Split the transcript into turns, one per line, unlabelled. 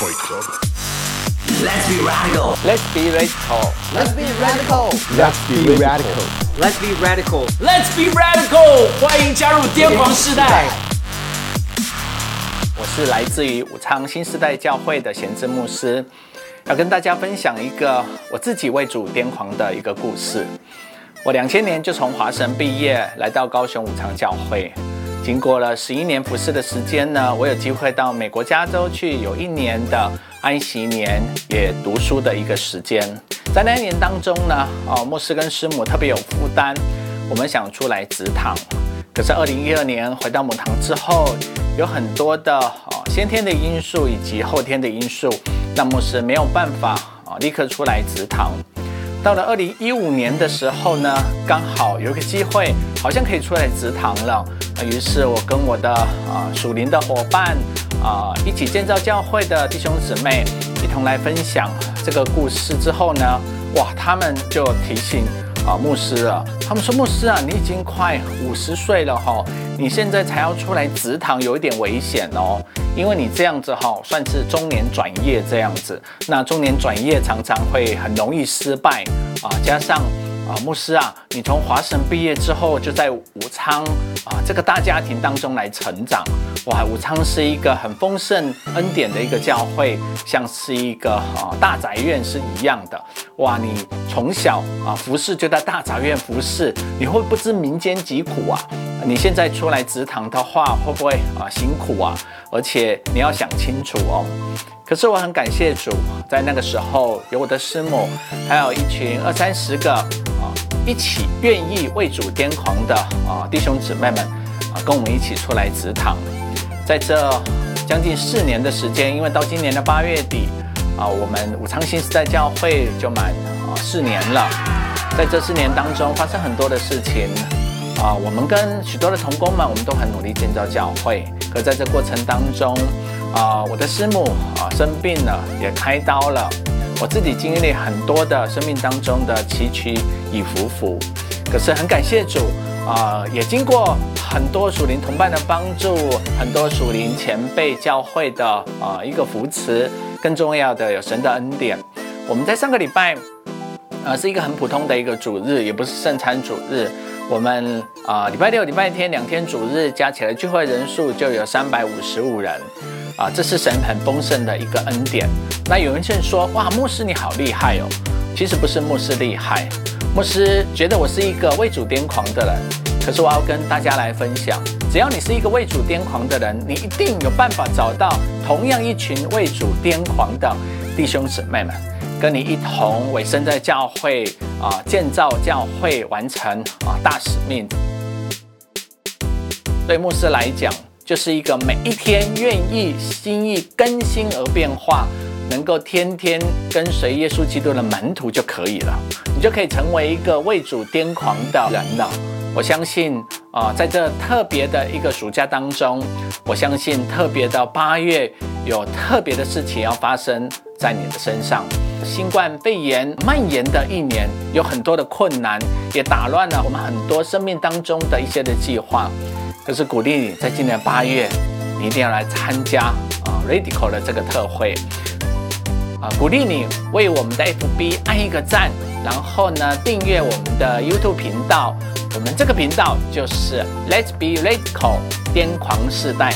Let's be radical.
Let's be radical.
Let's be radical.
Let's be radical.
Let's be radical.
Let's be radical！欢迎加入癫狂世代。
我是来自于武昌新时代教会的贤志牧师，要跟大家分享一个我自己为主癫狂的一个故事。我两千年就从华神毕业，来到高雄武昌教会。经过了十一年服侍的时间呢，我有机会到美国加州去，有一年的安息年，也读书的一个时间。在那一年当中呢，哦，牧师跟师母特别有负担，我们想出来植堂。可是二零一二年回到母堂之后，有很多的哦先天的因素以及后天的因素，让牧师没有办法啊立刻出来植堂。到了二零一五年的时候呢，刚好有一个机会，好像可以出来植堂了。于是我跟我的啊属灵的伙伴啊一起建造教会的弟兄姊妹一同来分享这个故事之后呢，哇，他们就提醒啊牧师了。他们说：“牧师啊，你已经快五十岁了哈，你现在才要出来植堂，有一点危险哦，因为你这样子哈，算是中年转业这样子。那中年转业常常会很容易失败啊，加上。”啊，牧师啊，你从华神毕业之后就在武昌啊这个大家庭当中来成长，哇，武昌是一个很丰盛恩典的一个教会，像是一个啊大宅院是一样的，哇，你从小啊服侍就在大宅院服侍，你会不知民间疾苦啊？你现在出来职堂的话，会不会啊辛苦啊？而且你要想清楚哦。可是我很感谢主，在那个时候有我的师母，还有一群二三十个啊。一起愿意为主癫狂的啊弟兄姊妹们啊，跟我们一起出来职堂，在这将近四年的时间，因为到今年的八月底啊，我们武昌新时代教会就满啊四年了。在这四年当中，发生很多的事情啊，我们跟许多的同工们，我们都很努力建造教会。可在这过程当中啊，我的师母啊生病了，也开刀了。我自己经历很多的生命当中的起起与伏伏，可是很感谢主啊、也经过很多属灵同伴的帮助，很多属灵前辈教会的啊、一个扶持，更重要的有神的恩典。我们在上个礼拜，呃，是一个很普通的一个主日，也不是圣餐主日。我们啊、礼拜六、礼拜天两天主日加起来聚会人数就有三百五十五人。啊，这是神很丰盛的一个恩典。那有人就说：“哇，牧师你好厉害哦！”其实不是牧师厉害，牧师觉得我是一个为主癫狂的人。可是我要跟大家来分享，只要你是一个为主癫狂的人，你一定有办法找到同样一群为主癫狂的弟兄姊妹们，跟你一同委身在教会啊，建造教会，完成啊大使命。对牧师来讲，就是一个每一天愿意心意更新而变化，能够天天跟随耶稣基督的门徒就可以了，你就可以成为一个为主癫狂的人了。我相信啊、在这特别的一个暑假当中，我相信特别的八月有特别的事情要发生在你的身上。新冠肺炎蔓延的一年，有很多的困难，也打乱了我们很多生命当中的一些的计划。可是鼓励你，在今年八月，你一定要来参加啊，Radical 的这个特会啊！鼓励你为我们的 FB 按一个赞，然后呢，订阅我们的 YouTube 频道。我们这个频道就是 Let's Be Radical 癫狂世代。